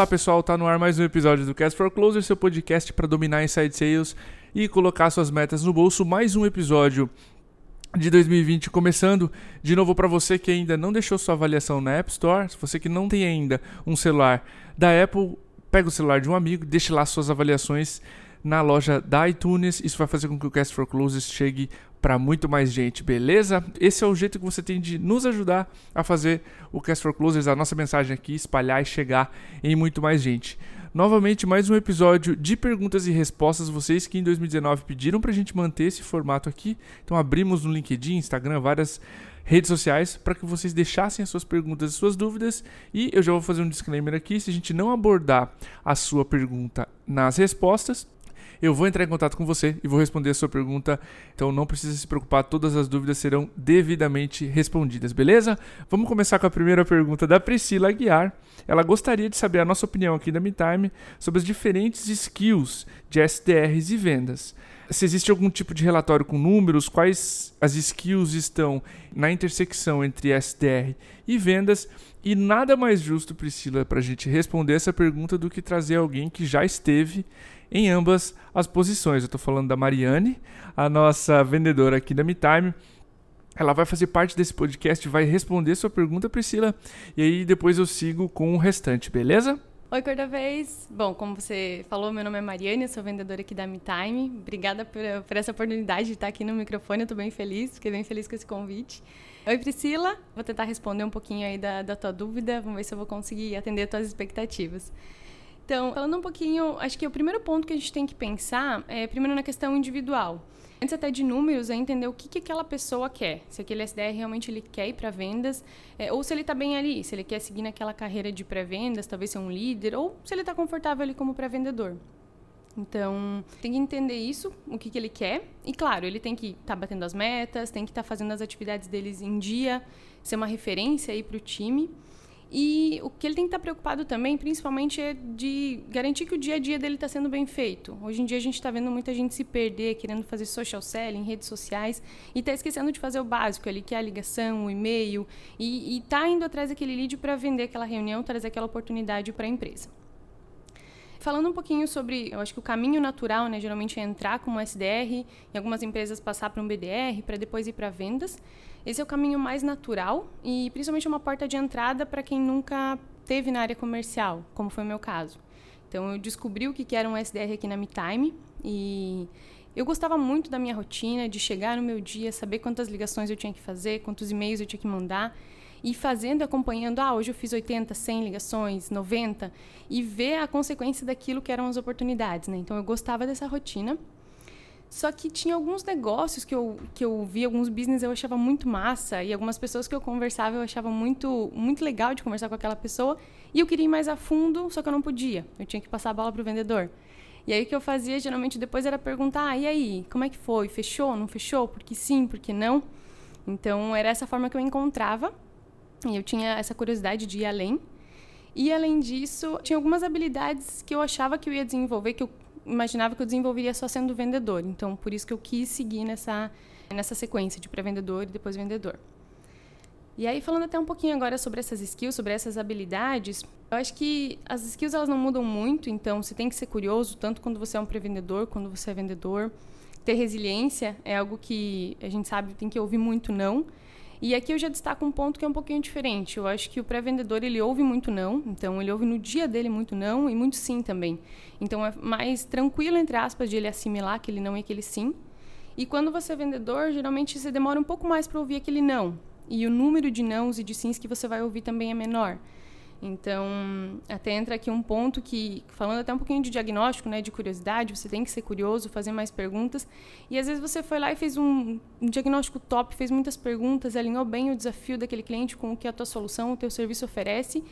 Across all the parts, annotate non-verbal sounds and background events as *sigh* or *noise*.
Olá pessoal, tá no ar mais um episódio do Cast for Closer, seu podcast para dominar inside sales e colocar suas metas no bolso. Mais um episódio de 2020 começando. De novo para você que ainda não deixou sua avaliação na App Store, se você que não tem ainda um celular da Apple, pega o celular de um amigo, deixe lá suas avaliações na loja da iTunes. Isso vai fazer com que o Cast for Closes chegue para muito mais gente, beleza? Esse é o jeito que você tem de nos ajudar a fazer o Cast for Closers, a nossa mensagem aqui, espalhar e chegar em muito mais gente. Novamente, mais um episódio de perguntas e respostas. Vocês que em 2019 pediram para a gente manter esse formato aqui. Então, abrimos no LinkedIn, Instagram, várias redes sociais para que vocês deixassem as suas perguntas e suas dúvidas. E eu já vou fazer um disclaimer aqui: se a gente não abordar a sua pergunta nas respostas, eu vou entrar em contato com você e vou responder a sua pergunta. Então não precisa se preocupar, todas as dúvidas serão devidamente respondidas, beleza? Vamos começar com a primeira pergunta da Priscila Aguiar. Ela gostaria de saber a nossa opinião aqui da MeTime sobre as diferentes skills de SDRs e vendas se existe algum tipo de relatório com números, quais as skills estão na intersecção entre SDR e vendas. E nada mais justo, Priscila, para a gente responder essa pergunta do que trazer alguém que já esteve em ambas as posições. Eu estou falando da Mariane, a nossa vendedora aqui da MeTime. Ela vai fazer parte desse podcast, vai responder sua pergunta, Priscila, e aí depois eu sigo com o restante, beleza? Oi, Cor da Vez. Bom, como você falou, meu nome é Mariane, sou vendedora aqui da MeTime. Obrigada por, por essa oportunidade de estar aqui no microfone, eu estou bem feliz, fiquei bem feliz com esse convite. Oi, Priscila. Vou tentar responder um pouquinho aí da, da tua dúvida, vamos ver se eu vou conseguir atender as tuas expectativas. Então, falando um pouquinho, acho que o primeiro ponto que a gente tem que pensar é primeiro na questão individual. Antes até de números, é entender o que, que aquela pessoa quer. Se aquele SDR realmente ele quer ir para vendas, é, ou se ele está bem ali, se ele quer seguir naquela carreira de pré-vendas, talvez ser um líder, ou se ele está confortável ali como pré-vendedor. Então, tem que entender isso, o que, que ele quer. E, claro, ele tem que estar tá batendo as metas, tem que estar tá fazendo as atividades deles em dia, ser uma referência aí para o time. E o que ele tem que estar preocupado também, principalmente, é de garantir que o dia a dia dele está sendo bem feito. Hoje em dia a gente está vendo muita gente se perder, querendo fazer social selling, redes sociais, e está esquecendo de fazer o básico ali, que é a ligação, o e-mail, e está indo atrás daquele lead para vender aquela reunião, trazer aquela oportunidade para a empresa. Falando um pouquinho sobre, eu acho que o caminho natural, né, geralmente é entrar como SDR, em algumas empresas passar para um BDR, para depois ir para vendas. Esse é o caminho mais natural e principalmente uma porta de entrada para quem nunca teve na área comercial, como foi o meu caso. Então eu descobri o que era um SDR aqui na MeTime e eu gostava muito da minha rotina, de chegar no meu dia, saber quantas ligações eu tinha que fazer, quantos e-mails eu tinha que mandar e fazendo, acompanhando, ah, hoje eu fiz 80, 100 ligações, 90, e ver a consequência daquilo que eram as oportunidades, né? Então eu gostava dessa rotina. Só que tinha alguns negócios que eu, que eu vi, alguns business eu achava muito massa, e algumas pessoas que eu conversava eu achava muito, muito legal de conversar com aquela pessoa, e eu queria ir mais a fundo, só que eu não podia. Eu tinha que passar a bola para o vendedor. E aí o que eu fazia geralmente depois era perguntar: ah, e aí, como é que foi? Fechou? Não fechou? Por que sim? Por que não? Então era essa forma que eu encontrava e eu tinha essa curiosidade de ir além. E além disso, tinha algumas habilidades que eu achava que eu ia desenvolver, que eu imaginava que eu desenvolveria só sendo vendedor. Então, por isso que eu quis seguir nessa, nessa sequência de pré-vendedor e depois vendedor. E aí, falando até um pouquinho agora sobre essas skills, sobre essas habilidades, eu acho que as skills elas não mudam muito, então você tem que ser curioso, tanto quando você é um pré-vendedor, quando você é vendedor. Ter resiliência é algo que a gente sabe tem que ouvir muito não, e aqui eu já destaco um ponto que é um pouquinho diferente. Eu acho que o pré-vendedor ele ouve muito não, então ele ouve no dia dele muito não e muito sim também. Então é mais tranquilo entre aspas de ele assimilar aquele não e aquele sim. E quando você é vendedor, geralmente você demora um pouco mais para ouvir aquele não. E o número de nãos e de sims que você vai ouvir também é menor. Então, até entra aqui um ponto que, falando até um pouquinho de diagnóstico, né, de curiosidade, você tem que ser curioso, fazer mais perguntas. E às vezes você foi lá e fez um, um diagnóstico top, fez muitas perguntas, alinhou bem o desafio daquele cliente com o que a tua solução, o teu serviço oferece,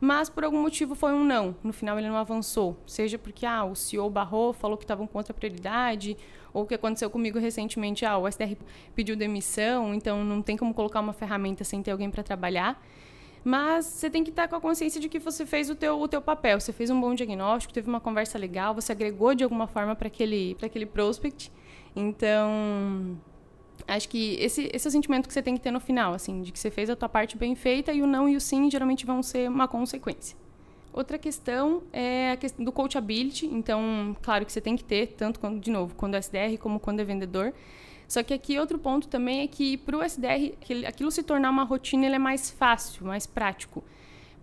mas por algum motivo foi um não. No final ele não avançou, seja porque ah, o CEO barrou, falou que estavam com outra prioridade, ou o que aconteceu comigo recentemente, ah, o SDR pediu demissão, então não tem como colocar uma ferramenta sem ter alguém para trabalhar. Mas você tem que estar com a consciência de que você fez o teu, o teu papel, você fez um bom diagnóstico, teve uma conversa legal, você agregou de alguma forma para aquele, aquele prospect. Então, acho que esse, esse é o sentimento que você tem que ter no final, assim, de que você fez a tua parte bem feita e o não e o sim geralmente vão ser uma consequência. Outra questão é a questão do coachability. Então, claro que você tem que ter, tanto quando, de novo, quando é SDR como quando é vendedor. Só que aqui outro ponto também é que para o SDR, aquilo se tornar uma rotina, ele é mais fácil, mais prático.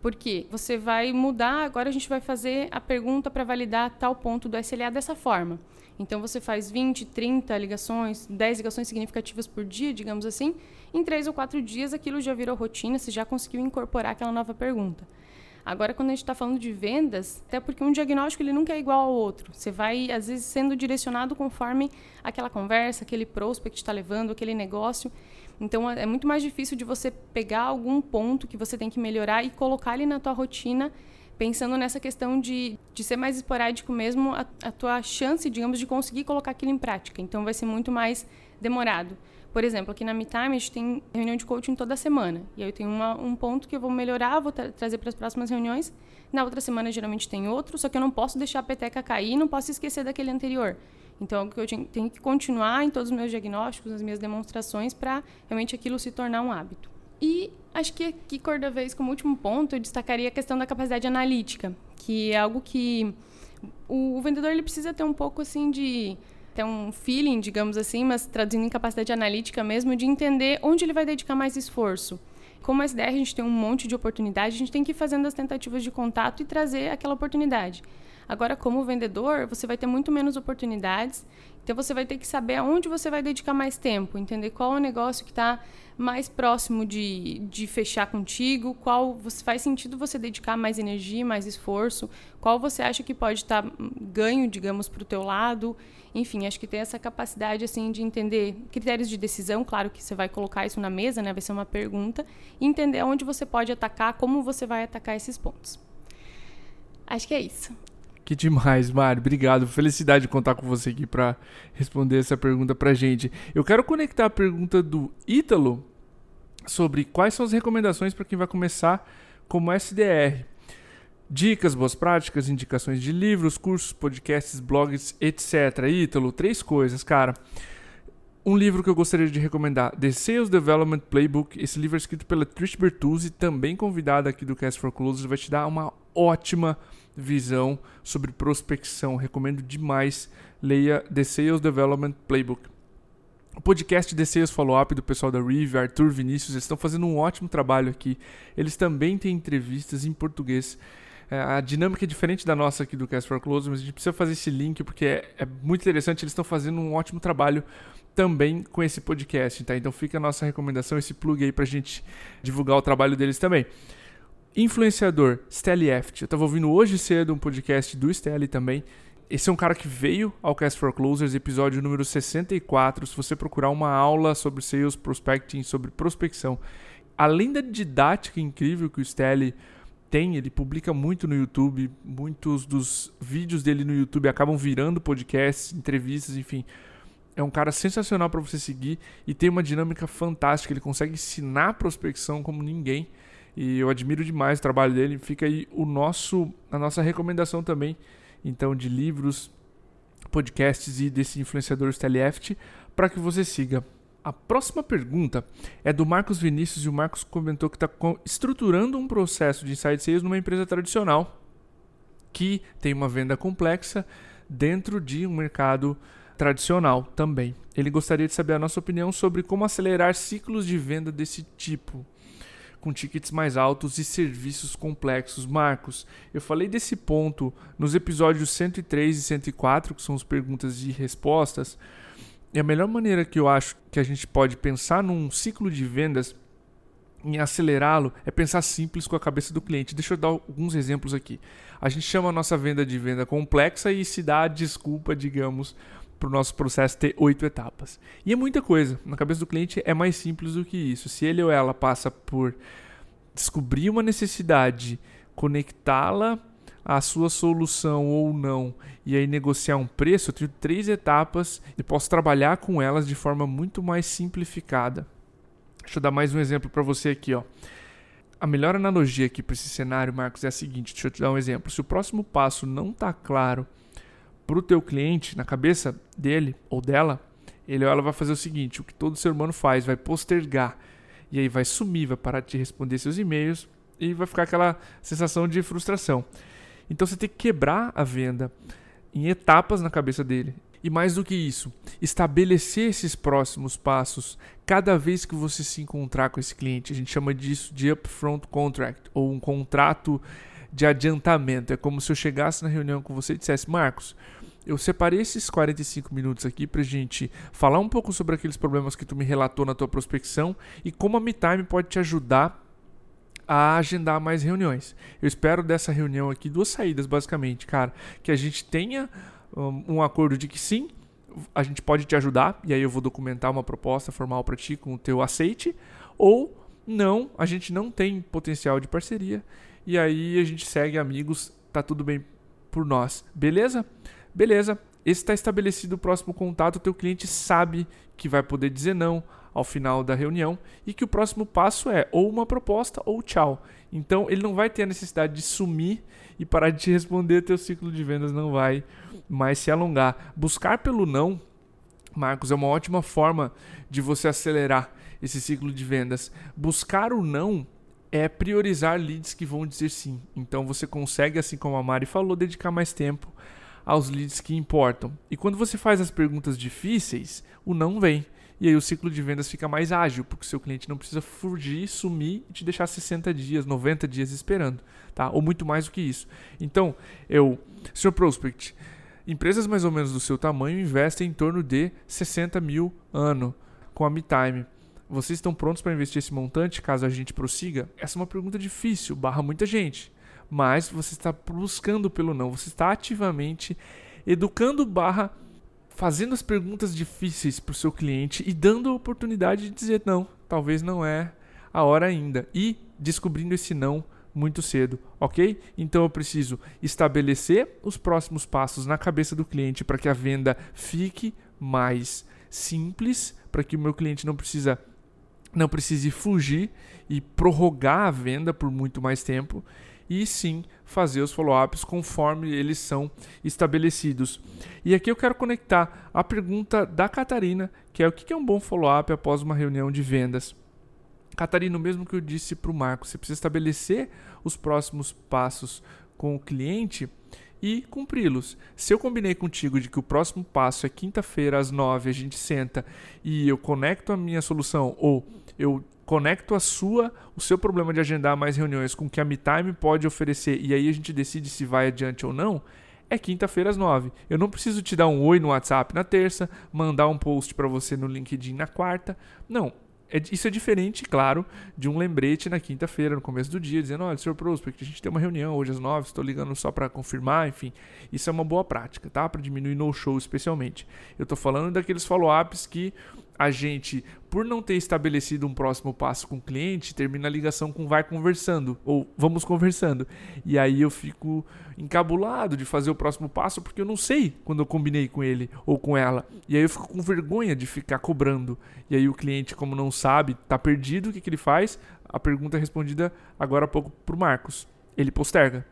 Porque você vai mudar, agora a gente vai fazer a pergunta para validar tal ponto do SLA dessa forma. Então você faz 20, 30 ligações, 10 ligações significativas por dia, digamos assim. Em 3 ou 4 dias aquilo já virou rotina, você já conseguiu incorporar aquela nova pergunta. Agora, quando a gente está falando de vendas, até porque um diagnóstico ele nunca é igual ao outro. Você vai, às vezes, sendo direcionado conforme aquela conversa, aquele prospect está levando, aquele negócio. Então, é muito mais difícil de você pegar algum ponto que você tem que melhorar e colocar ali na tua rotina, pensando nessa questão de, de ser mais esporádico mesmo, a, a tua chance, digamos, de conseguir colocar aquilo em prática. Então, vai ser muito mais demorado. Por exemplo, aqui na MeTime a gente tem reunião de coaching toda semana. E aí eu tenho uma, um ponto que eu vou melhorar, vou tra trazer para as próximas reuniões. Na outra semana geralmente tem outro, só que eu não posso deixar a peteca cair, não posso esquecer daquele anterior. Então, eu tenho que continuar em todos os meus diagnósticos, nas minhas demonstrações, para realmente aquilo se tornar um hábito. E acho que aqui, cor da vez, como último ponto, eu destacaria a questão da capacidade analítica, que é algo que o vendedor ele precisa ter um pouco assim de ter um feeling, digamos assim, mas traduzindo em capacidade analítica mesmo, de entender onde ele vai dedicar mais esforço. Como SDR a gente tem um monte de oportunidade, a gente tem que ir fazendo as tentativas de contato e trazer aquela oportunidade. Agora, como vendedor, você vai ter muito menos oportunidades, então você vai ter que saber aonde você vai dedicar mais tempo, entender qual é o negócio que está mais próximo de, de fechar contigo, qual você, faz sentido você dedicar mais energia, mais esforço, qual você acha que pode estar tá ganho, digamos, para o teu lado. Enfim, acho que tem essa capacidade assim de entender critérios de decisão, claro que você vai colocar isso na mesa, né? Vai ser uma pergunta, e entender onde você pode atacar, como você vai atacar esses pontos. Acho que é isso. Que demais, Mário. Obrigado. Felicidade de contar com você aqui para responder essa pergunta pra gente. Eu quero conectar a pergunta do Ítalo sobre quais são as recomendações para quem vai começar como SDR. Dicas, boas práticas, indicações de livros, cursos, podcasts, blogs, etc. Ítalo, três coisas, cara. Um livro que eu gostaria de recomendar, The Sales Development Playbook. Esse livro é escrito pela Trish Bertuzzi, também convidada aqui do Cast for Closers, vai te dar uma ótima visão sobre prospecção. Recomendo demais. Leia The Sales Development Playbook. O podcast The Sales Follow-up do pessoal da Rive, Arthur Vinícius, eles estão fazendo um ótimo trabalho aqui. Eles também têm entrevistas em português. É, a dinâmica é diferente da nossa aqui do Cast for Close, mas a gente precisa fazer esse link porque é, é muito interessante. Eles estão fazendo um ótimo trabalho também com esse podcast, tá? Então fica a nossa recomendação, esse plug aí pra gente divulgar o trabalho deles também. Influenciador, Stelly Eft. Eu estava ouvindo hoje cedo um podcast do Stelly também. Esse é um cara que veio ao Cast for Closers, episódio número 64. Se você procurar uma aula sobre sales prospecting, sobre prospecção, além da didática incrível que o Stelly tem, ele publica muito no YouTube, muitos dos vídeos dele no YouTube acabam virando podcasts, entrevistas, enfim. É um cara sensacional para você seguir e tem uma dinâmica fantástica. Ele consegue ensinar prospecção como ninguém. E eu admiro demais o trabalho dele. Fica aí o nosso, a nossa recomendação também, então, de livros, podcasts e desse influenciador Stelieft para que você siga. A próxima pergunta é do Marcos Vinícius e o Marcos comentou que está estruturando um processo de inside sales numa empresa tradicional que tem uma venda complexa dentro de um mercado tradicional também. Ele gostaria de saber a nossa opinião sobre como acelerar ciclos de venda desse tipo com tickets mais altos e serviços complexos. Marcos, eu falei desse ponto nos episódios 103 e 104, que são as perguntas e respostas. E a melhor maneira que eu acho que a gente pode pensar num ciclo de vendas em acelerá-lo é pensar simples com a cabeça do cliente. Deixa eu dar alguns exemplos aqui. A gente chama a nossa venda de venda complexa e se dá a desculpa, digamos, para o nosso processo ter oito etapas. E é muita coisa. Na cabeça do cliente é mais simples do que isso. Se ele ou ela passa por descobrir uma necessidade, conectá-la à sua solução ou não, e aí negociar um preço, eu tenho três etapas e posso trabalhar com elas de forma muito mais simplificada. Deixa eu dar mais um exemplo para você aqui, ó. A melhor analogia aqui para esse cenário, Marcos, é a seguinte: deixa eu te dar um exemplo. Se o próximo passo não está claro para o teu cliente, na cabeça dele ou dela, ele ou ela vai fazer o seguinte: o que todo ser humano faz, vai postergar. E aí vai sumir, vai parar de responder seus e-mails e vai ficar aquela sensação de frustração. Então você tem que quebrar a venda em etapas na cabeça dele. E mais do que isso, estabelecer esses próximos passos cada vez que você se encontrar com esse cliente. A gente chama disso de upfront contract ou um contrato de adiantamento. É como se eu chegasse na reunião com você e dissesse: Marcos, eu separei esses 45 minutos aqui para gente falar um pouco sobre aqueles problemas que tu me relatou na tua prospecção e como a MeTime pode te ajudar a agendar mais reuniões. Eu espero dessa reunião aqui duas saídas, basicamente, cara, que a gente tenha um, acordo de que sim, a gente pode te ajudar, e aí eu vou documentar uma proposta formal para ti com o teu aceite, ou não, a gente não tem potencial de parceria, e aí a gente segue amigos, tá tudo bem por nós, beleza? Beleza, esse está estabelecido o próximo contato, o teu cliente sabe que vai poder dizer não ao final da reunião e que o próximo passo é ou uma proposta ou tchau. Então ele não vai ter a necessidade de sumir e parar de te responder, teu ciclo de vendas não vai mais se alongar. Buscar pelo não, Marcos, é uma ótima forma de você acelerar esse ciclo de vendas. Buscar o não é priorizar leads que vão dizer sim. Então você consegue, assim como a Mari falou, dedicar mais tempo aos leads que importam. E quando você faz as perguntas difíceis, o não vem. E aí o ciclo de vendas fica mais ágil, porque o seu cliente não precisa fugir, sumir e te deixar 60 dias, 90 dias esperando, tá? Ou muito mais do que isso. Então, eu, Sr. Prospect, empresas mais ou menos do seu tamanho investem em torno de 60 mil ano com a MeTime. Vocês estão prontos para investir esse montante caso a gente prossiga? Essa é uma pergunta difícil, barra muita gente. Mas você está buscando pelo não, você está ativamente educando barra fazendo as perguntas difíceis para o seu cliente e dando a oportunidade de dizer não, talvez não é a hora ainda. E descobrindo esse não muito cedo, ok? Então eu preciso estabelecer os próximos passos na cabeça do cliente para que a venda fique mais simples, para que o meu cliente não precisa não precise fugir e prorrogar a venda por muito mais tempo e sim fazer os follow-ups conforme eles são estabelecidos. E aqui eu quero conectar a pergunta da Catarina, que é o que é um bom follow-up após uma reunião de vendas. Catarina, o mesmo que eu disse para o Marco, você precisa estabelecer os próximos passos com o cliente e cumpri-los. Se eu combinei contigo de que o próximo passo é quinta-feira às nove, a gente senta e eu conecto a minha solução ou eu conecto a sua, o seu problema de agendar mais reuniões com o que a MeTime pode oferecer e aí a gente decide se vai adiante ou não, é quinta-feira às nove. Eu não preciso te dar um oi no WhatsApp na terça, mandar um post para você no LinkedIn na quarta. Não, é, isso é diferente, claro, de um lembrete na quinta-feira, no começo do dia, dizendo: olha, Sr. Prospect, a gente tem uma reunião hoje às nove, estou ligando só para confirmar, enfim. Isso é uma boa prática, tá? Para diminuir no-show, especialmente. Eu estou falando daqueles follow-ups que a gente, por não ter estabelecido um próximo passo com o cliente, termina a ligação com vai conversando ou vamos conversando. E aí eu fico encabulado de fazer o próximo passo porque eu não sei quando eu combinei com ele ou com ela. E aí eu fico com vergonha de ficar cobrando. E aí o cliente, como não sabe, tá perdido, o que, que ele faz? A pergunta é respondida agora há pouco pro Marcos. Ele posterga.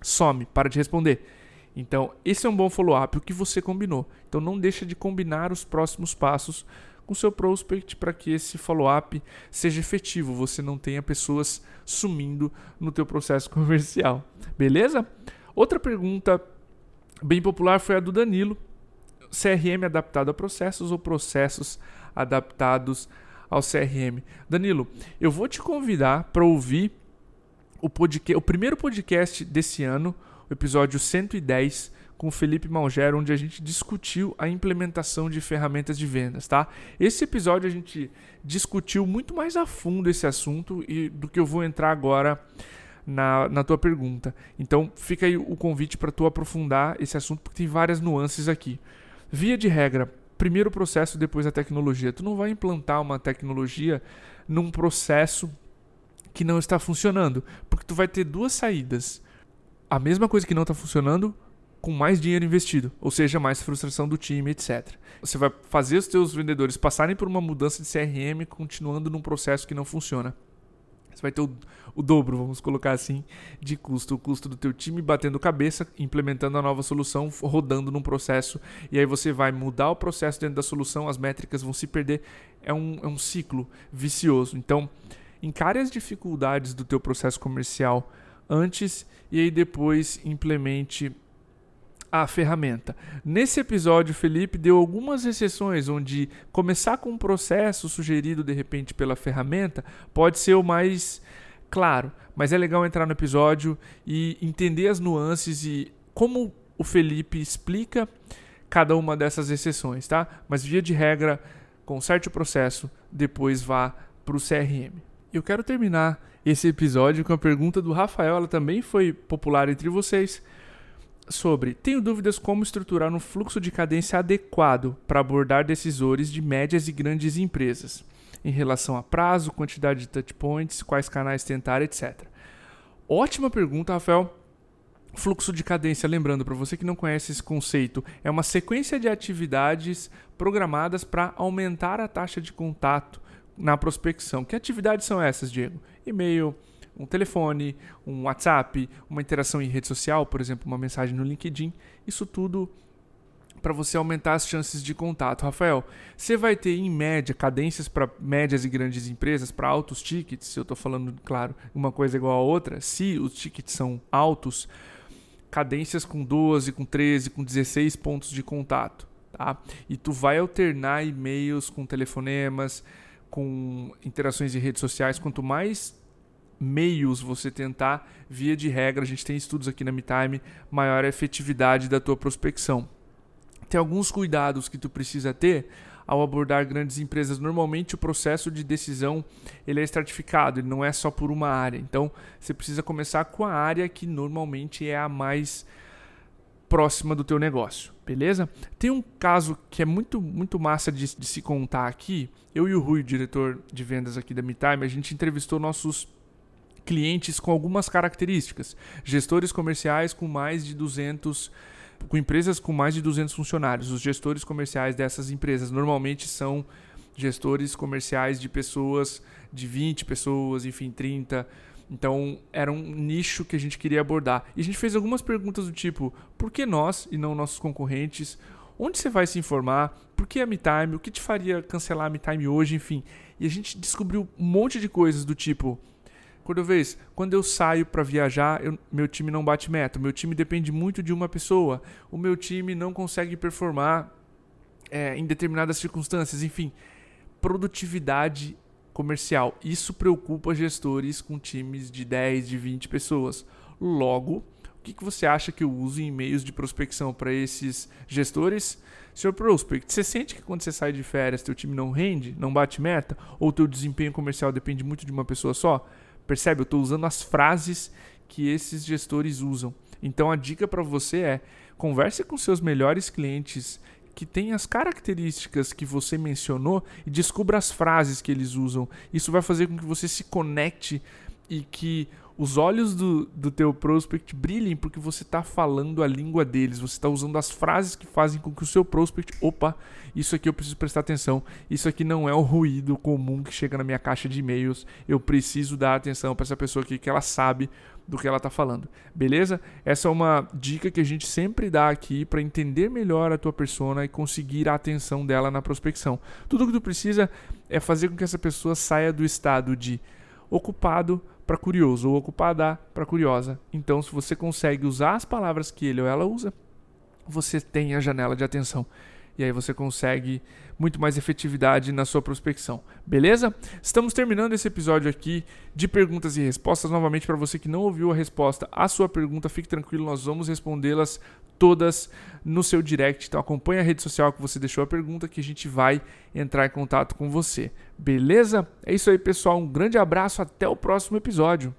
Some, para de responder. Então, esse é um bom follow-up, o que você combinou. Então, não deixa de combinar os próximos passos seu prospect para que esse follow-up seja efetivo, você não tenha pessoas sumindo no teu processo *laughs* comercial. Beleza? Outra pergunta bem popular foi a do Danilo. CRM adaptado a processos ou processos adaptados ao CRM? Danilo, eu vou te convidar para ouvir o, podcast, o primeiro podcast desse ano, o episódio 110 com o Felipe Malgero, onde a gente discutiu a implementação de ferramentas de vendas, tá? Esse episódio a gente discutiu muito mais a fundo esse assunto e do que eu vou entrar agora na, na tua pergunta. Então fica aí o convite para tu aprofundar esse assunto, porque tem várias nuances aqui. Via de regra, primeiro o processo, depois a tecnologia. Tu não vai implantar uma tecnologia num processo que não está funcionando, porque tu vai ter duas saídas. A mesma coisa que não está funcionando com mais dinheiro investido, ou seja, mais frustração do time, etc. Você vai fazer os seus vendedores passarem por uma mudança de CRM continuando num processo que não funciona. Você vai ter o, o, dobro, vamos colocar assim, de custo. O custo do teu time batendo cabeça, implementando a nova solução, rodando num processo. E aí você vai mudar o processo dentro da solução, as métricas vão se perder. É um, é um ciclo vicioso. Então, encare as dificuldades do teu processo comercial antes e aí depois implemente a ferramenta. Nesse episódio, Felipe deu algumas exceções onde começar com um processo sugerido de repente pela ferramenta pode ser o mais claro, mas é legal entrar no episódio e entender as nuances e como o Felipe explica cada uma dessas exceções, tá? Mas via de regra, conserte o processo, depois vá para o CRM. Eu quero terminar esse episódio com a pergunta do Rafael, ela também foi popular entre vocês sobre tenho dúvidas como estruturar um fluxo de cadência adequado para abordar decisores de médias e grandes empresas em relação a prazo, quantidade de touchpoints, quais canais tentar, etc. Ótima pergunta, Rafael. Fluxo de cadência, lembrando para você que não conhece esse conceito, é uma sequência de atividades programadas para aumentar a taxa de contato na prospecção. Que atividades são essas, Diego? E-mail, um telefone, um WhatsApp, uma interação em rede social, por exemplo, uma mensagem no LinkedIn. Isso tudo para você aumentar as chances de contato. Rafael, você vai ter em média cadências para médias e grandes empresas, para altos tickets, se eu estou falando, claro, uma coisa igual a outra, se os tickets são altos, cadências com 12, com 13, com 16 pontos de contato. Tá? E tu vai alternar e-mails com telefonemas, com interações em redes sociais. Quanto mais meios você tentar, via de regra, a gente tem estudos aqui na MeTime, maior a efetividade da tua prospecção. Tem alguns cuidados que tu precisa ter ao abordar grandes empresas. Normalmente o processo de decisão ele é estratificado, ele não é só por uma área. Então você precisa começar com a área que normalmente é a mais próxima do teu negócio, beleza? Tem um caso que é muito muito massa de, de se contar aqui. Eu e o Rui, diretor de vendas aqui da MeTime, a gente entrevistou nossos clientes com algumas características. Gestores comerciais com mais de 200 com empresas com mais de 200 funcionários. Os gestores comerciais dessas empresas normalmente são gestores comerciais de pessoas de 20 pessoas, enfim, 30. Então, era um nicho que a gente queria abordar. E a gente fez algumas perguntas do tipo: por que nós e não nossos concorrentes? Onde você vai se informar? Por que a MeTime? O que te faria cancelar a MeTime hoje? Enfim. E a gente descobriu um monte de coisas do tipo: Cordovez, quando eu saio para viajar, eu, meu time não bate meta. Meu time depende muito de uma pessoa. O meu time não consegue performar é, em determinadas circunstâncias. Enfim, produtividade comercial. Isso preocupa gestores com times de 10, de 20 pessoas. Logo, o que, que você acha que eu uso em e-mails de prospecção para esses gestores? Senhor Prospect, você sente que quando você sai de férias, teu time não rende, não bate meta, ou teu desempenho comercial depende muito de uma pessoa só? Percebe? Eu estou usando as frases que esses gestores usam. Então a dica para você é: converse com seus melhores clientes que têm as características que você mencionou e descubra as frases que eles usam. Isso vai fazer com que você se conecte e que os olhos do, do teu prospect brilhem porque você está falando a língua deles, você está usando as frases que fazem com que o seu prospect, opa, isso aqui eu preciso prestar atenção, isso aqui não é o ruído comum que chega na minha caixa de e-mails, eu preciso dar atenção para essa pessoa aqui que ela sabe do que ela está falando, beleza? Essa é uma dica que a gente sempre dá aqui para entender melhor a tua persona e conseguir a atenção dela na prospecção. Tudo que tu precisa é fazer com que essa pessoa saia do estado de ocupado para curioso ou ocupada para curiosa. Então, se você consegue usar as palavras que ele ou ela usa, você tem a janela de atenção. E aí você consegue muito mais efetividade na sua prospecção. Beleza? Estamos terminando esse episódio aqui de perguntas e respostas. Novamente, para você que não ouviu a resposta à sua pergunta, fique tranquilo, nós vamos respondê-las todas no seu direct. Então acompanhe a rede social que você deixou a pergunta que a gente vai entrar em contato com você. Beleza? É isso aí, pessoal. Um grande abraço, até o próximo episódio.